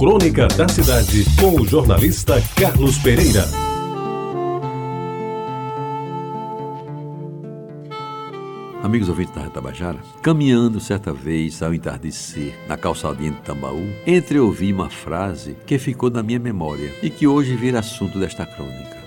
Crônica da Cidade, com o jornalista Carlos Pereira. Amigos ouvintes da Retabajara, caminhando certa vez ao entardecer na calçadinha de Tambaú, entre ouvi uma frase que ficou na minha memória e que hoje vira assunto desta crônica.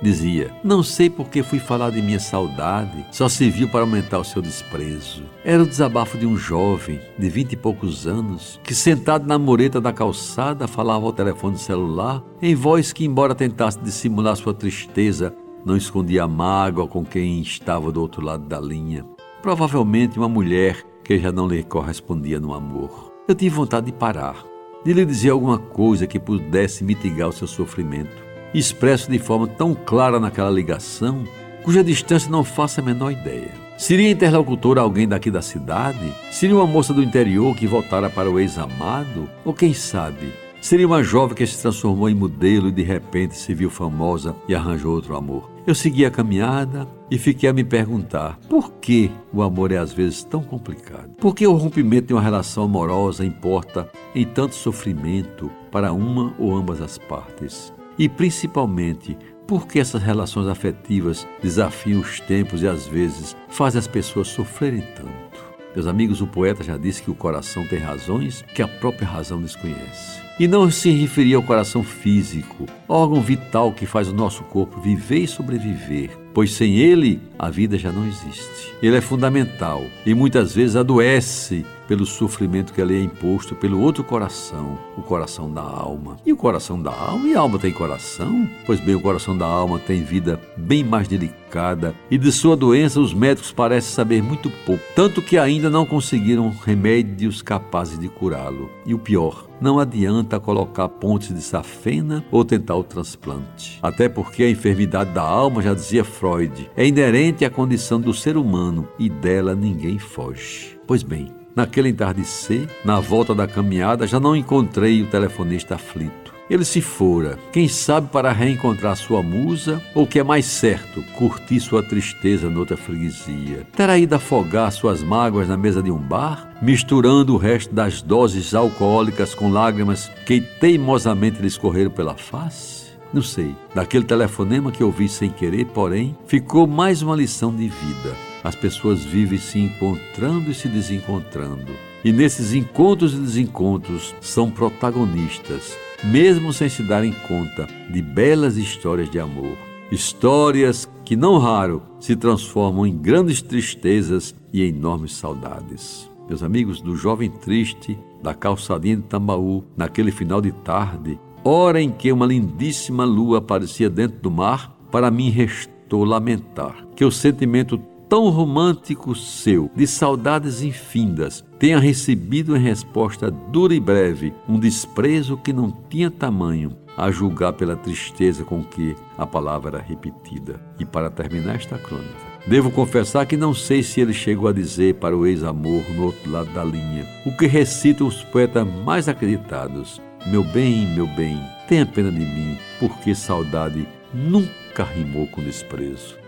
Dizia: Não sei por que fui falar de minha saudade, só serviu para aumentar o seu desprezo. Era o desabafo de um jovem de vinte e poucos anos que, sentado na mureta da calçada, falava ao telefone celular em voz que, embora tentasse dissimular sua tristeza, não escondia a mágoa com quem estava do outro lado da linha. Provavelmente uma mulher que já não lhe correspondia no amor. Eu tive vontade de parar, de lhe dizer alguma coisa que pudesse mitigar o seu sofrimento expresso de forma tão clara naquela ligação, cuja distância não faço a menor ideia. Seria interlocutor alguém daqui da cidade? Seria uma moça do interior que voltara para o ex-amado? Ou quem sabe, seria uma jovem que se transformou em modelo e de repente se viu famosa e arranjou outro amor? Eu segui a caminhada e fiquei a me perguntar por que o amor é às vezes tão complicado? Por que o rompimento de uma relação amorosa importa em tanto sofrimento para uma ou ambas as partes? E principalmente porque essas relações afetivas desafiam os tempos e às vezes fazem as pessoas sofrerem tanto. Meus amigos, o poeta já disse que o coração tem razões que a própria razão desconhece. E não se referia ao coração físico, órgão vital que faz o nosso corpo viver e sobreviver, pois sem ele a vida já não existe. Ele é fundamental e muitas vezes adoece pelo sofrimento que lhe é imposto pelo outro coração, o coração da alma. E o coração da alma? E a alma tem coração? Pois bem, o coração da alma tem vida bem mais delicada e de sua doença os médicos parecem saber muito pouco, tanto que ainda não conseguiram remédios capazes de curá-lo. E o pior, não adianta colocar pontes de safena ou tentar o transplante. Até porque a enfermidade da alma, já dizia Freud, é inerente à condição do ser humano e dela ninguém foge. Pois bem, naquele entardecer, na volta da caminhada, já não encontrei o telefonista aflito. Ele se fora, quem sabe para reencontrar sua musa, ou que é mais certo, curtir sua tristeza noutra freguesia. Terá ido afogar suas mágoas na mesa de um bar, misturando o resto das doses alcoólicas com lágrimas que teimosamente lhe escorreram pela face? Não sei. Daquele telefonema que ouvi sem querer, porém, ficou mais uma lição de vida. As pessoas vivem se encontrando e se desencontrando. E nesses encontros e desencontros são protagonistas mesmo sem se darem conta de belas histórias de amor. Histórias que, não raro, se transformam em grandes tristezas e enormes saudades. Meus amigos, do jovem triste, da calçadinha de Tambaú, naquele final de tarde, hora em que uma lindíssima lua aparecia dentro do mar, para mim restou lamentar que o sentimento tão romântico seu, de saudades infindas, tenha recebido em resposta dura e breve um desprezo que não tinha tamanho, a julgar pela tristeza com que a palavra era repetida. E para terminar esta crônica, devo confessar que não sei se ele chegou a dizer para o ex-amor no outro lado da linha, o que recitam os poetas mais acreditados: Meu bem, meu bem, tenha pena de mim, porque saudade nunca rimou com desprezo.